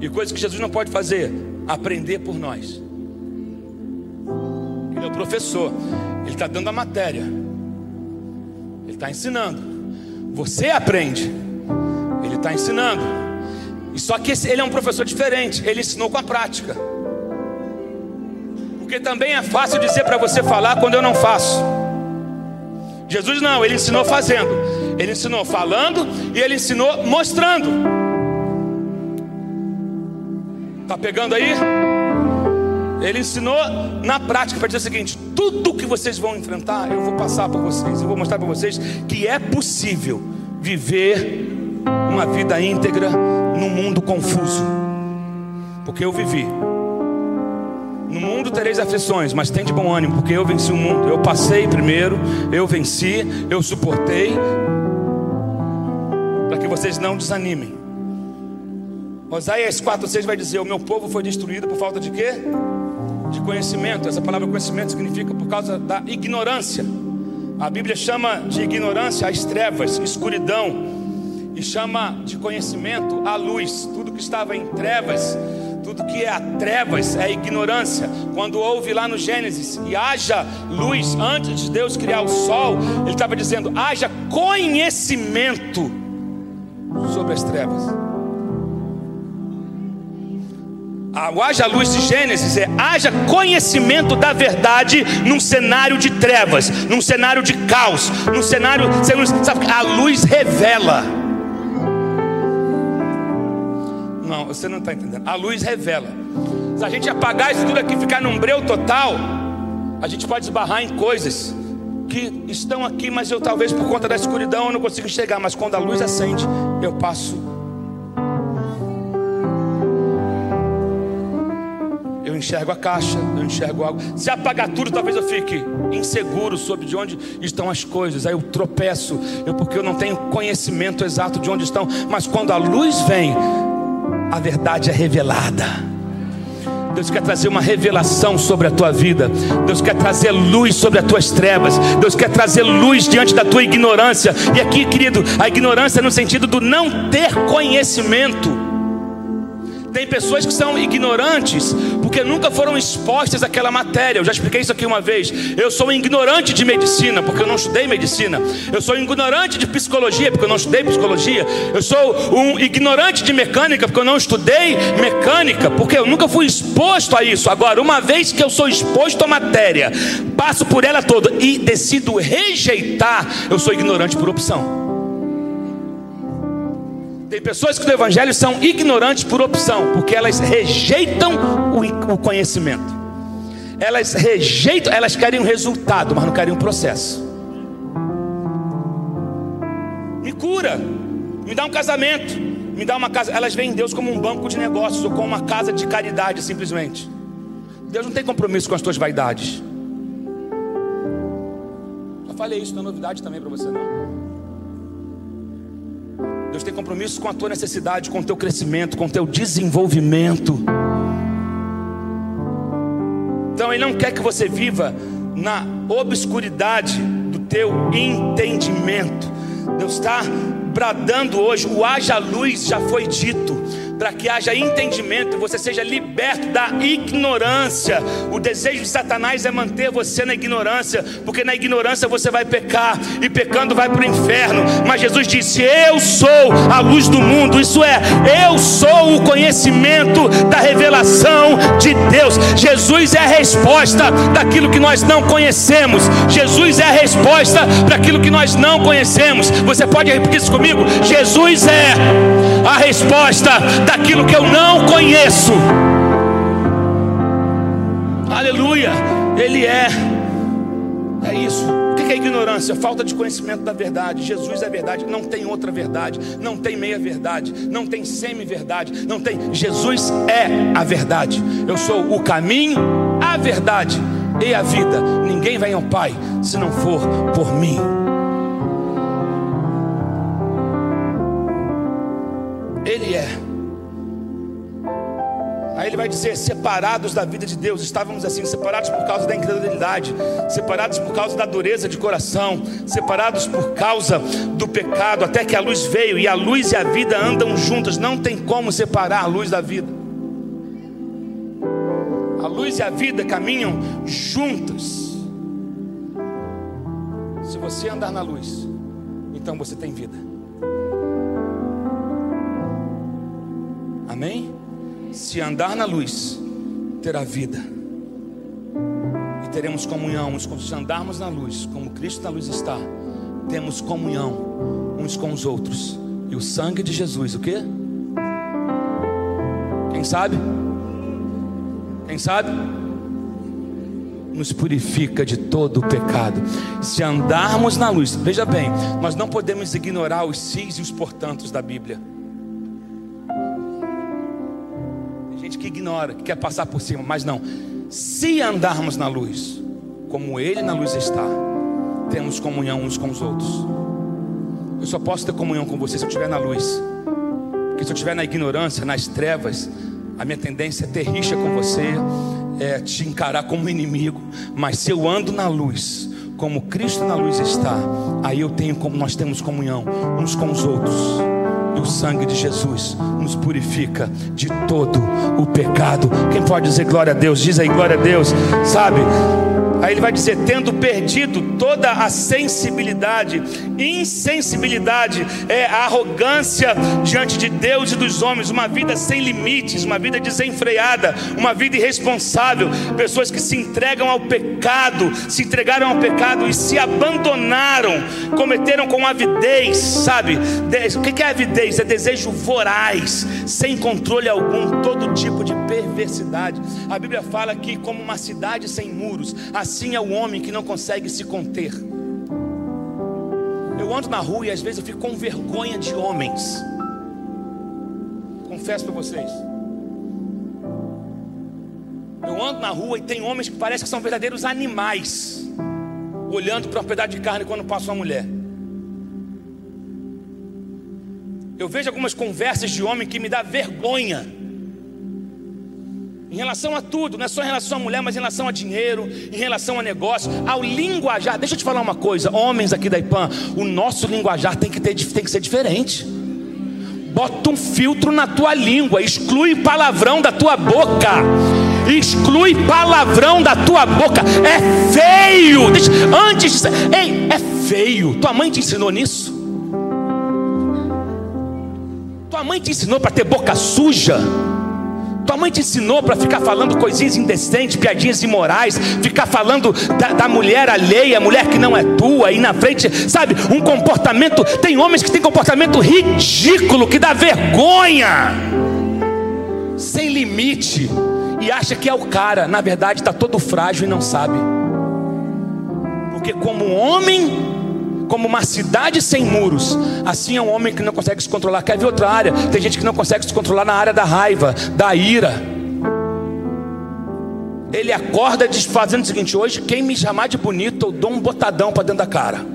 E coisas que Jesus não pode fazer, aprender por nós. Ele é o professor. Ele está dando a matéria. Ele está ensinando. Você aprende. Ele está ensinando. E só que esse, ele é um professor diferente. Ele ensinou com a prática. Porque também é fácil dizer para você falar quando eu não faço. Jesus não, ele ensinou fazendo. Ele ensinou falando e ele ensinou mostrando. Tá pegando aí? Ele ensinou na prática para dizer o seguinte: tudo que vocês vão enfrentar, eu vou passar para vocês, eu vou mostrar para vocês que é possível viver uma vida íntegra num mundo confuso. Porque eu vivi. No mundo tereis aflições, mas tem de bom ânimo, porque eu venci o mundo. Eu passei primeiro, eu venci, eu suportei, para que vocês não desanimem. Oséias 4,6 vai dizer: O meu povo foi destruído por falta de quê? De conhecimento. Essa palavra conhecimento significa por causa da ignorância. A Bíblia chama de ignorância as trevas, escuridão, e chama de conhecimento a luz. Tudo que estava em trevas tudo que é trevas é ignorância. Quando houve lá no Gênesis e haja luz antes de Deus criar o sol, ele estava dizendo: haja conhecimento sobre as trevas. O haja luz de Gênesis é haja conhecimento da verdade num cenário de trevas, num cenário de caos, num cenário. Sabe, a luz revela. Você não está entendendo. A luz revela. Se a gente apagar isso tudo aqui, ficar num breu total, a gente pode esbarrar em coisas que estão aqui, mas eu talvez por conta da escuridão eu não consigo enxergar. Mas quando a luz acende, eu passo. Eu enxergo a caixa, eu enxergo algo. Se apagar tudo, talvez eu fique inseguro sobre de onde estão as coisas. Aí eu tropeço, eu, porque eu não tenho conhecimento exato de onde estão. Mas quando a luz vem, a verdade é revelada. Deus quer trazer uma revelação sobre a tua vida. Deus quer trazer luz sobre as tuas trevas. Deus quer trazer luz diante da tua ignorância. E aqui, querido, a ignorância no sentido do não ter conhecimento. Tem pessoas que são ignorantes porque nunca foram expostas àquela matéria. Eu já expliquei isso aqui uma vez. Eu sou um ignorante de medicina porque eu não estudei medicina. Eu sou um ignorante de psicologia porque eu não estudei psicologia. Eu sou um ignorante de mecânica porque eu não estudei mecânica, porque eu nunca fui exposto a isso. Agora, uma vez que eu sou exposto à matéria, passo por ela toda e decido rejeitar, eu sou ignorante por opção. Tem pessoas que do Evangelho são ignorantes por opção, porque elas rejeitam o conhecimento. Elas rejeitam, elas querem um resultado, mas não querem um processo. Me cura, me dá um casamento, me dá uma casa. Elas veem Deus como um banco de negócios ou como uma casa de caridade, simplesmente. Deus não tem compromisso com as tuas vaidades. Já falei isso, não é novidade também para você, não. Deus tem compromisso com a tua necessidade, com o teu crescimento, com o teu desenvolvimento. Então Ele não quer que você viva na obscuridade do teu entendimento. Deus está bradando hoje, o haja luz já foi dito para que haja entendimento você seja liberto da ignorância. O desejo de Satanás é manter você na ignorância, porque na ignorância você vai pecar e pecando vai para o inferno. Mas Jesus disse: Eu sou a luz do mundo, isso é, eu sou o conhecimento da revelação de Deus. Jesus é a resposta daquilo que nós não conhecemos. Jesus é a resposta para aquilo que nós não conhecemos. Você pode repetir isso comigo? Jesus é a resposta daquilo que eu não conheço. Aleluia, Ele é. É isso. O que é ignorância? Falta de conhecimento da verdade. Jesus é verdade, não tem outra verdade, não tem meia verdade, não tem semi-verdade, não tem. Jesus é a verdade. Eu sou o caminho, a verdade e a vida. Ninguém vem ao Pai se não for por mim. Ele vai dizer: separados da vida de Deus, estávamos assim, separados por causa da incredulidade, separados por causa da dureza de coração, separados por causa do pecado, até que a luz veio, e a luz e a vida andam juntas, não tem como separar a luz da vida. A luz e a vida caminham juntas. Se você andar na luz, então você tem vida. Amém? Se andar na luz, terá vida. E teremos comunhão uns com se andarmos na luz, como Cristo na luz está, temos comunhão uns com os outros. E o sangue de Jesus, o que? Quem sabe? Quem sabe? Nos purifica de todo o pecado. Se andarmos na luz, veja bem, nós não podemos ignorar os sis e os portantos da Bíblia. Ignora, que quer passar por cima, mas não. Se andarmos na luz, como Ele na luz está, temos comunhão uns com os outros. Eu só posso ter comunhão com você se eu estiver na luz. Porque se eu estiver na ignorância, nas trevas, a minha tendência é ter rixa com você, é te encarar como inimigo. Mas se eu ando na luz, como Cristo na luz está, aí eu tenho como nós temos comunhão uns com os outros. E o sangue de Jesus nos purifica de todo o pecado. Quem pode dizer glória a Deus? Diz aí glória a Deus. Sabe? Aí ele vai dizer: tendo perdido toda a sensibilidade, insensibilidade é a arrogância diante de Deus e dos homens, uma vida sem limites, uma vida desenfreada, uma vida irresponsável, pessoas que se entregam ao pecado, se entregaram ao pecado e se abandonaram, cometeram com avidez, sabe? O que é avidez? É desejo voraz, sem controle algum, todo tipo de perversidade. A Bíblia fala que, como uma cidade sem muros, assim é o homem que não consegue se conter. Eu ando na rua e às vezes eu fico com vergonha de homens. Confesso para vocês. Eu ando na rua e tem homens que parecem que são verdadeiros animais, olhando para um pedaço de carne quando passa uma mulher. Eu vejo algumas conversas de homem que me dá vergonha. Em relação a tudo, não é só em relação a mulher, mas em relação a dinheiro, em relação a negócio, ao linguajar. Deixa eu te falar uma coisa, homens aqui da IPAM, o nosso linguajar tem que, ter, tem que ser diferente. Bota um filtro na tua língua, exclui palavrão da tua boca. Exclui palavrão da tua boca. É feio. Deixa, antes, ei, é feio. Tua mãe te ensinou nisso? Tua mãe te ensinou para ter boca suja? Tua mãe te ensinou para ficar falando coisinhas indecentes, piadinhas imorais, ficar falando da, da, mulher alheia, mulher que não é tua, e na frente, sabe, um comportamento. Tem homens que têm comportamento ridículo, que dá vergonha, sem limite, e acha que é o cara, na verdade está todo frágil e não sabe, porque como homem como uma cidade sem muros. Assim é um homem que não consegue se controlar. Quer ver outra área? Tem gente que não consegue se controlar na área da raiva, da ira. Ele acorda fazendo o seguinte: hoje, quem me chamar de bonito, eu dou um botadão para dentro da cara.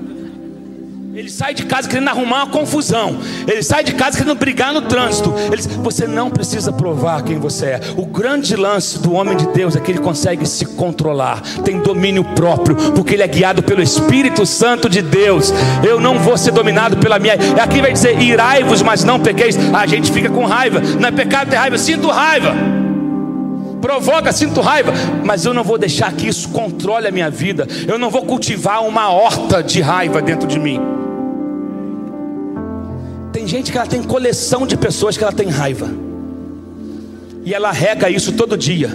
Ele sai de casa querendo arrumar uma confusão. Ele sai de casa querendo brigar no trânsito. Ele, você não precisa provar quem você é. O grande lance do homem de Deus é que ele consegue se controlar, tem domínio próprio, porque ele é guiado pelo Espírito Santo de Deus. Eu não vou ser dominado pela minha. Aqui vai dizer: irai-vos, mas não pequeis. A gente fica com raiva. Não é pecado ter raiva, sinto raiva. Provoca, sinto raiva, mas eu não vou deixar que isso controle a minha vida. Eu não vou cultivar uma horta de raiva dentro de mim. Tem gente que ela tem coleção de pessoas que ela tem raiva. E ela rega isso todo dia.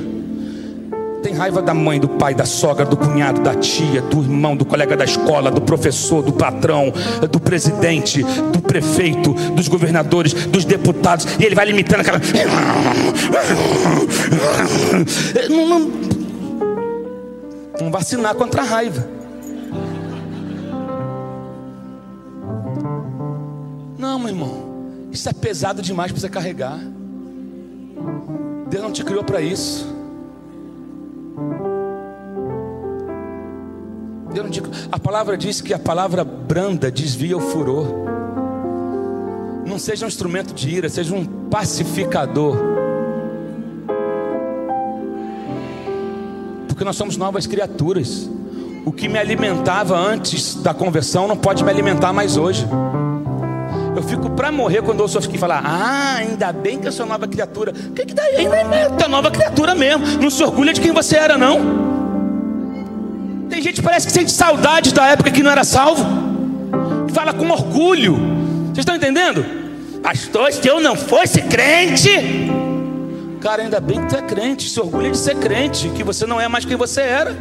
Tem raiva da mãe, do pai, da sogra, do cunhado, da tia, do irmão, do colega da escola, do professor, do patrão, do presidente, do prefeito, dos governadores, dos deputados. E ele vai limitando aquela. Não, não, vacinar contra a raiva. Não, meu irmão, isso é pesado demais para você carregar. Deus não te criou para isso. Deus não te... A palavra diz que a palavra branda desvia o furor. Não seja um instrumento de ira, seja um pacificador. Porque nós somos novas criaturas. O que me alimentava antes da conversão não pode me alimentar mais hoje. Eu fico para morrer quando ouço aqui falar: Ah, ainda bem que eu sou nova criatura. O que, que daí? Ainda é tá nova criatura mesmo. Não se orgulha de quem você era, não. Tem gente que parece que sente saudade da época que não era salvo. Fala com orgulho. Vocês estão entendendo? Pastor, se eu não fosse crente. Cara, ainda bem que tu é crente. Se orgulha de ser crente. Que você não é mais quem você era.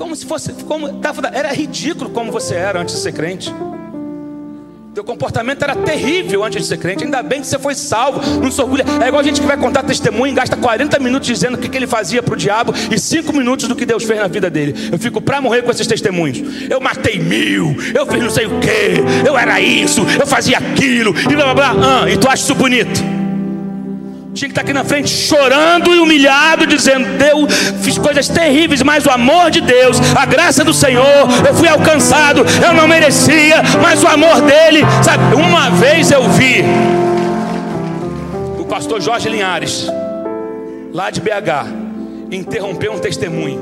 Como se fosse, como, era ridículo como você era antes de ser crente. Teu comportamento era terrível antes de ser crente. Ainda bem que você foi salvo. Não se orgulha. É igual a gente que vai contar testemunho e gasta 40 minutos dizendo o que, que ele fazia para o diabo e 5 minutos do que Deus fez na vida dele. Eu fico para morrer com esses testemunhos. Eu matei mil, eu fiz não sei o que, eu era isso, eu fazia aquilo, e blá blá blá. Ah, e tu acha isso bonito? Tinha que estar aqui na frente chorando e humilhado, dizendo: Deus, fiz coisas terríveis, mas o amor de Deus, a graça do Senhor, eu fui alcançado, eu não merecia, mas o amor dele, sabe? Uma vez eu vi o pastor Jorge Linhares, lá de BH, interromper um testemunho.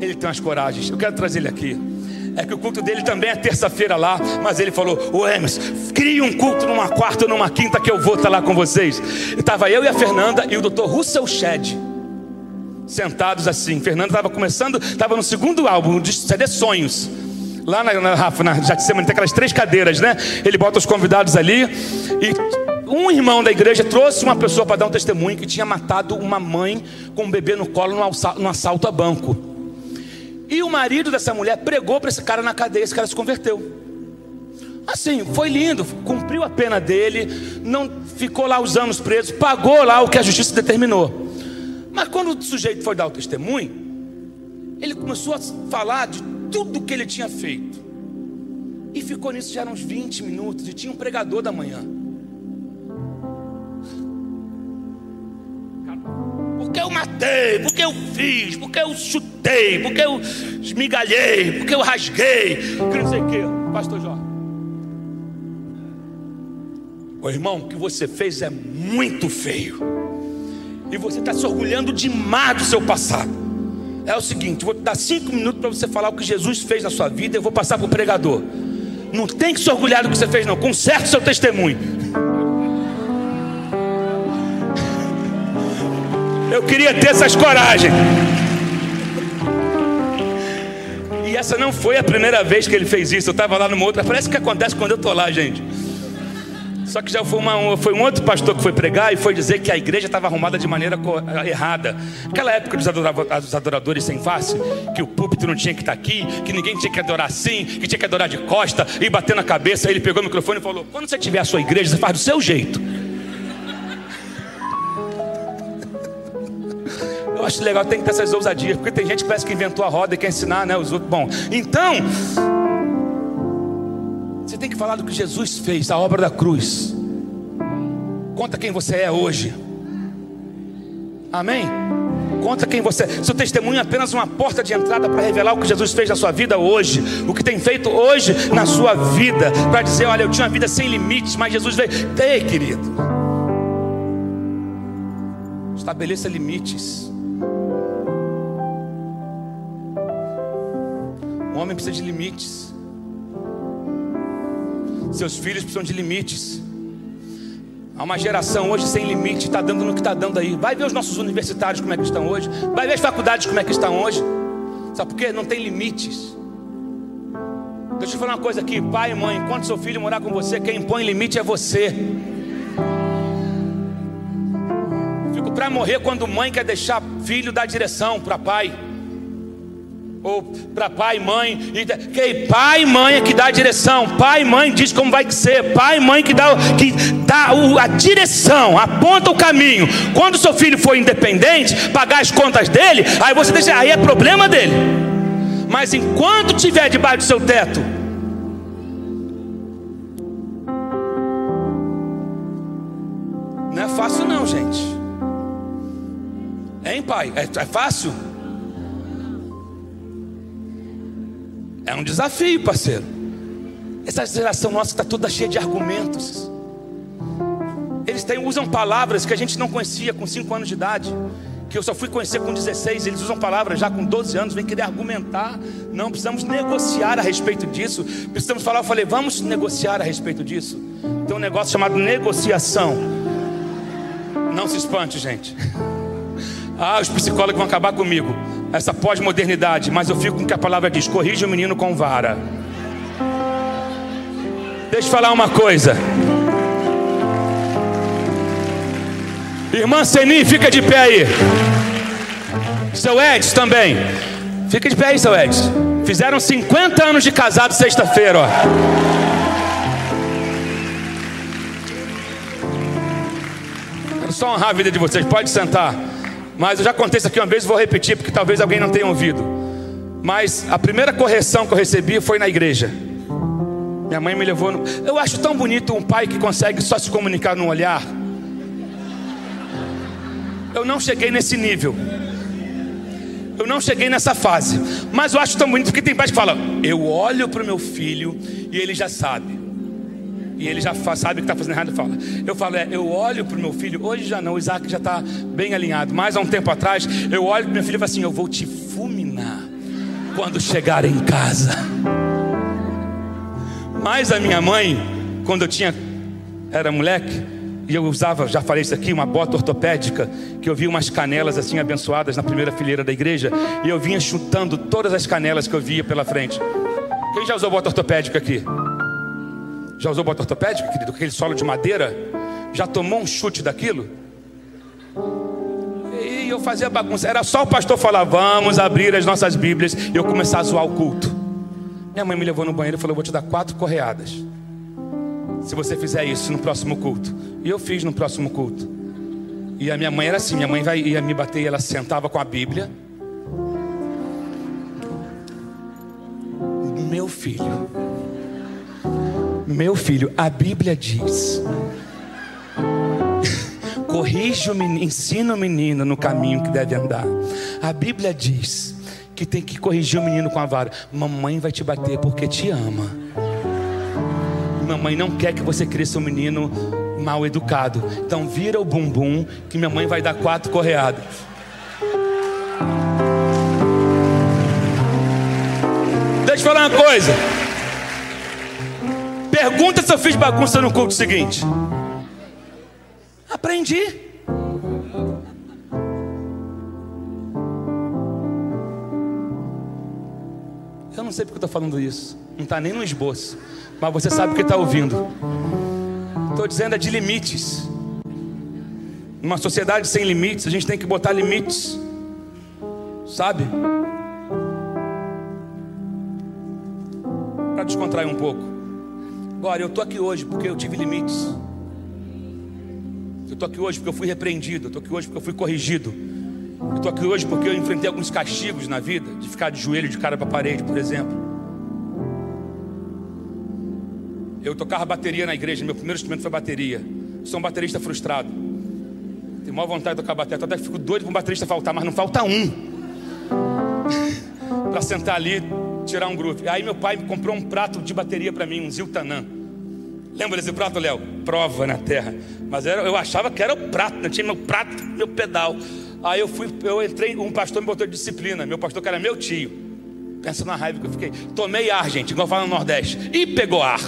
Ele tem umas coragens, eu quero trazer ele aqui. É que o culto dele também é terça-feira lá, mas ele falou: Ô Emerson, crie um culto numa quarta ou numa quinta que eu vou estar lá com vocês. Estava eu e a Fernanda e o doutor Russell Shedd sentados assim. Fernanda estava começando, estava no segundo álbum de CD Sonhos. Lá na, na Rafa, na Jatsemane, tem aquelas três cadeiras, né? Ele bota os convidados ali e um irmão da igreja trouxe uma pessoa para dar um testemunho que tinha matado uma mãe com um bebê no colo num assalto a banco. E o marido dessa mulher pregou para esse cara na cadeia, esse cara se converteu. Assim, foi lindo, cumpriu a pena dele, não ficou lá os anos presos, pagou lá o que a justiça determinou. Mas quando o sujeito foi dar o testemunho, ele começou a falar de tudo que ele tinha feito. E ficou nisso já uns 20 minutos, e tinha um pregador da manhã. Porque eu matei, porque eu fiz, porque eu chutei, porque eu esmigalhei, porque eu rasguei, que não sei o que, pastor Jó. Ô irmão, o que você fez é muito feio. E você está se orgulhando demais do seu passado. É o seguinte, vou dar cinco minutos para você falar o que Jesus fez na sua vida. Eu vou passar para o pregador. Não tem que se orgulhar do que você fez, não. Conserta o seu testemunho. Eu queria ter essas coragens. E essa não foi a primeira vez que ele fez isso. Eu estava lá numa outra. Parece que acontece quando eu estou lá, gente. Só que já foi, uma, foi um outro pastor que foi pregar e foi dizer que a igreja estava arrumada de maneira errada. Aquela época dos adoradores sem face, que o púlpito não tinha que estar aqui, que ninguém tinha que adorar assim, que tinha que adorar de costa e bater na cabeça. Ele pegou o microfone e falou: Quando você tiver a sua igreja, você faz do seu jeito. Eu acho legal, tem que ter essas ousadias, porque tem gente que parece que inventou a roda e quer ensinar né, os outros. Bom, então, você tem que falar do que Jesus fez, a obra da cruz. Conta quem você é hoje. Amém? Conta quem você é. Seu testemunho é apenas uma porta de entrada para revelar o que Jesus fez na sua vida hoje, o que tem feito hoje na sua vida, para dizer: olha, eu tinha uma vida sem limites, mas Jesus veio. Ei, querido, estabeleça limites. O homem precisa de limites. Seus filhos precisam de limites. Há uma geração hoje sem limite, está dando no que está dando aí. Vai ver os nossos universitários como é que estão hoje. Vai ver as faculdades como é que estão hoje. Sabe por quê? Não tem limites. Deixa eu falar uma coisa aqui, pai e mãe, enquanto seu filho morar com você, quem impõe limite é você. Fico para morrer quando mãe quer deixar filho dar direção para pai ou para pai e mãe, e, que pai e mãe é que dá a direção, pai e mãe diz como vai ser, pai e mãe que dá, que dá a direção, aponta o caminho. Quando seu filho for independente, pagar as contas dele, aí você deixa, aí é problema dele. Mas enquanto tiver debaixo do seu teto, não é fácil não, gente. Hein, pai? É, é fácil? É um desafio, parceiro. Essa geração nossa está toda cheia de argumentos. Eles têm, usam palavras que a gente não conhecia com 5 anos de idade. que eu só fui conhecer com 16, eles usam palavras já com 12 anos, vem querer argumentar. Não, precisamos negociar a respeito disso. Precisamos falar, eu falei, vamos negociar a respeito disso. Tem um negócio chamado negociação. Não se espante, gente. Ah, os psicólogos vão acabar comigo. Essa pós-modernidade, mas eu fico com o que a palavra diz: corrige o menino com vara. Deixa eu falar uma coisa. Irmã Seni, fica de pé aí. Seu Edson também. Fica de pé aí, seu Edson. Fizeram 50 anos de casado sexta-feira, ó. Quero só honrar a vida de vocês. Pode sentar. Mas eu já contei isso aqui uma vez vou repetir, porque talvez alguém não tenha ouvido. Mas a primeira correção que eu recebi foi na igreja. Minha mãe me levou. No... Eu acho tão bonito um pai que consegue só se comunicar no olhar. Eu não cheguei nesse nível. Eu não cheguei nessa fase. Mas eu acho tão bonito porque tem pais que falam: Eu olho para o meu filho e ele já sabe. E ele já sabe que está fazendo errado e fala. Eu falo, é, eu olho para o meu filho, hoje já não, o Isaac já está bem alinhado. Mas há um tempo atrás, eu olho para meu filho e falo assim: Eu vou te fulminar quando chegar em casa. Mas a minha mãe, quando eu tinha, era moleque, e eu usava, já falei isso aqui, uma bota ortopédica, que eu via umas canelas assim abençoadas na primeira fileira da igreja, e eu vinha chutando todas as canelas que eu via pela frente. Quem já usou bota ortopédica aqui? Já usou bota ortopédica, querido? Aquele solo de madeira? Já tomou um chute daquilo? E eu fazia bagunça. Era só o pastor falar: vamos abrir as nossas Bíblias. E eu começar a zoar o culto. Minha mãe me levou no banheiro e falou: vou te dar quatro correadas. Se você fizer isso no próximo culto. E eu fiz no próximo culto. E a minha mãe era assim: minha mãe ia me bater e ela sentava com a Bíblia. Meu filho. Meu filho, a Bíblia diz. Corrija o menino, ensina o menino no caminho que deve andar. A Bíblia diz que tem que corrigir o menino com a vara. Mamãe vai te bater porque te ama. Mamãe não quer que você cresça um menino mal educado. Então vira o bumbum que minha mãe vai dar quatro correadas. Deixa eu falar uma coisa. Pergunta se eu fiz bagunça no culto seguinte. Aprendi. Eu não sei porque eu estou falando isso. Não está nem no esboço. Mas você sabe o que está ouvindo. Estou dizendo é de limites. Numa sociedade sem limites, a gente tem que botar limites. Sabe? Para descontrair um pouco. Agora, eu estou aqui hoje porque eu tive limites. Eu estou aqui hoje porque eu fui repreendido. Eu estou aqui hoje porque eu fui corrigido. Eu estou aqui hoje porque eu enfrentei alguns castigos na vida, de ficar de joelho de cara para a parede, por exemplo. Eu tocava bateria na igreja, meu primeiro instrumento foi bateria. sou um baterista frustrado. Tenho maior vontade de tocar bateria, até fico doido para um baterista faltar, mas não falta um. para sentar ali, tirar um groove. Aí meu pai comprou um prato de bateria para mim, um Ziltanã. Lembra desse prato, Léo? Prova na terra. Mas era, eu achava que era o prato, não tinha meu prato, meu pedal. Aí eu fui, eu entrei, um pastor me botou de disciplina. Meu pastor, que era meu tio. Pensa na raiva que eu fiquei. Tomei ar, gente, igual fala no Nordeste. E pegou ar.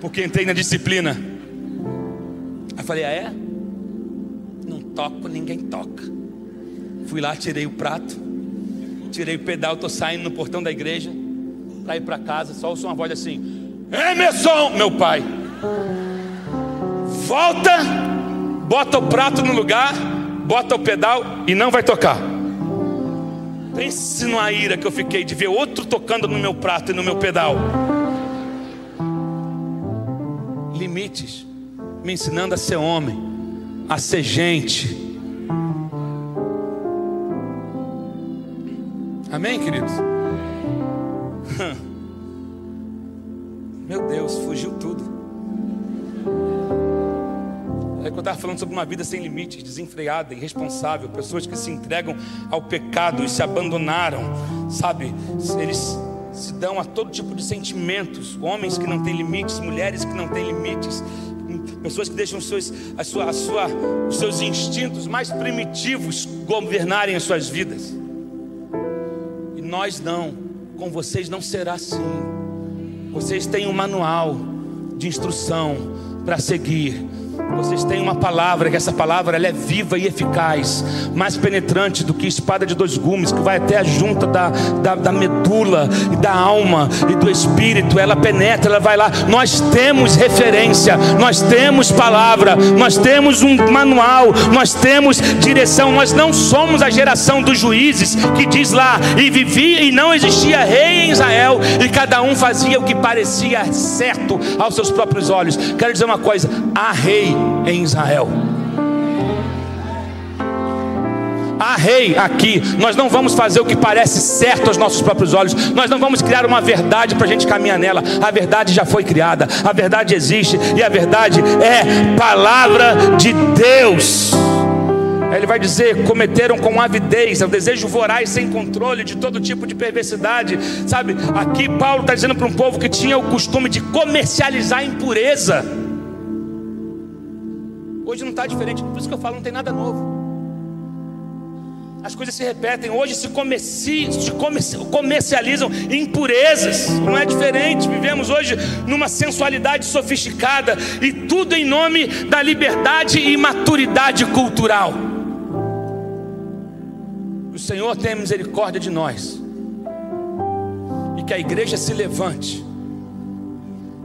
Porque entrei na disciplina. Aí falei, ah é? Não toco, ninguém toca. Fui lá, tirei o prato, tirei o pedal, estou saindo no portão da igreja para ir para casa. Só ouço uma voz assim: Emerson, meu pai, volta bota o prato no lugar, bota o pedal e não vai tocar. Pense numa ira que eu fiquei de ver outro tocando no meu prato e no meu pedal. Limites, me ensinando a ser homem, a ser gente. Amém, queridos? Meu Deus, fugiu tudo. É que eu estava falando sobre uma vida sem limites, desenfreada, irresponsável, pessoas que se entregam ao pecado e se abandonaram, sabe? Eles se dão a todo tipo de sentimentos, homens que não têm limites, mulheres que não têm limites, pessoas que deixam os seus, a sua, a sua, os seus instintos mais primitivos governarem as suas vidas. E nós não, com vocês não será assim. Vocês têm um manual de instrução para seguir vocês têm uma palavra, que essa palavra ela é viva e eficaz, mais penetrante do que espada de dois gumes, que vai até a junta da, da, da medula e da alma e do espírito. Ela penetra, ela vai lá. Nós temos referência, nós temos palavra, nós temos um manual, nós temos direção. Nós não somos a geração dos juízes que diz lá, e vivia e não existia rei em Israel, e cada um fazia o que parecia certo aos seus próprios olhos. Quero dizer uma coisa: há rei em Israel. Há rei aqui, nós não vamos fazer o que parece certo aos nossos próprios olhos, nós não vamos criar uma verdade para a gente caminhar nela, a verdade já foi criada, a verdade existe e a verdade é palavra de Deus. Ele vai dizer: cometeram com avidez, é o desejo voraz sem controle de todo tipo de perversidade. Sabe, aqui Paulo está dizendo para um povo que tinha o costume de comercializar impureza. Hoje não está diferente, por isso que eu falo, não tem nada novo. As coisas se repetem. Hoje se, se comercializam impurezas. Não é diferente. Vivemos hoje numa sensualidade sofisticada e tudo em nome da liberdade e maturidade cultural. O Senhor tenha misericórdia de nós e que a igreja se levante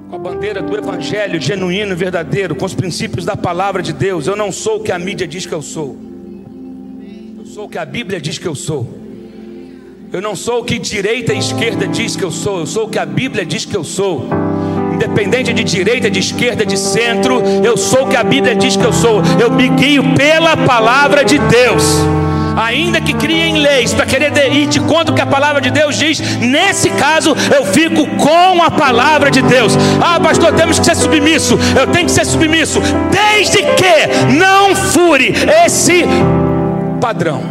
com a bandeira do evangelho genuíno verdadeiro, com os princípios da palavra de Deus. Eu não sou o que a mídia diz que eu sou. Eu sou o que a Bíblia diz que eu sou. Eu não sou o que direita e esquerda diz que eu sou. Eu sou o que a Bíblia diz que eu sou. Independente de direita, de esquerda, de centro, eu sou o que a Bíblia diz que eu sou. Eu me guio pela palavra de Deus ainda que criem leis para querer ir de conta o que a palavra de Deus diz, nesse caso eu fico com a palavra de Deus. Ah, pastor, temos que ser submisso. Eu tenho que ser submisso, desde que não fure esse padrão.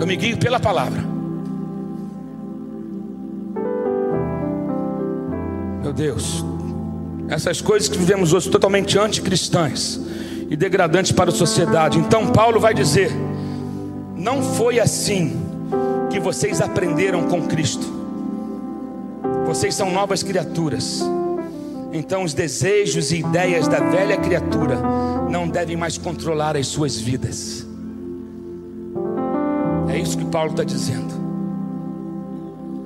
Eu me guio pela palavra. Meu Deus, essas coisas que vivemos hoje totalmente anticristãs e degradantes para a sociedade. Então, Paulo vai dizer: não foi assim que vocês aprenderam com Cristo, vocês são novas criaturas. Então, os desejos e ideias da velha criatura não devem mais controlar as suas vidas. É isso que Paulo está dizendo.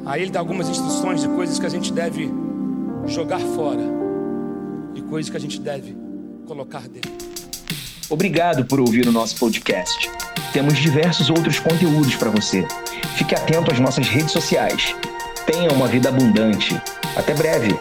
Aí ele dá algumas instruções de coisas que a gente deve jogar fora e coisas que a gente deve colocar dentro. Obrigado por ouvir o nosso podcast. Temos diversos outros conteúdos para você. Fique atento às nossas redes sociais. Tenha uma vida abundante. Até breve!